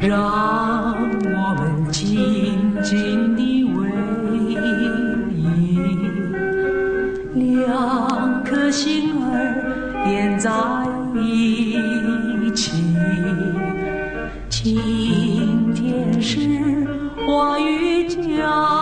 让我们紧紧地偎依，两颗心儿连在一起。今天是花雨佳。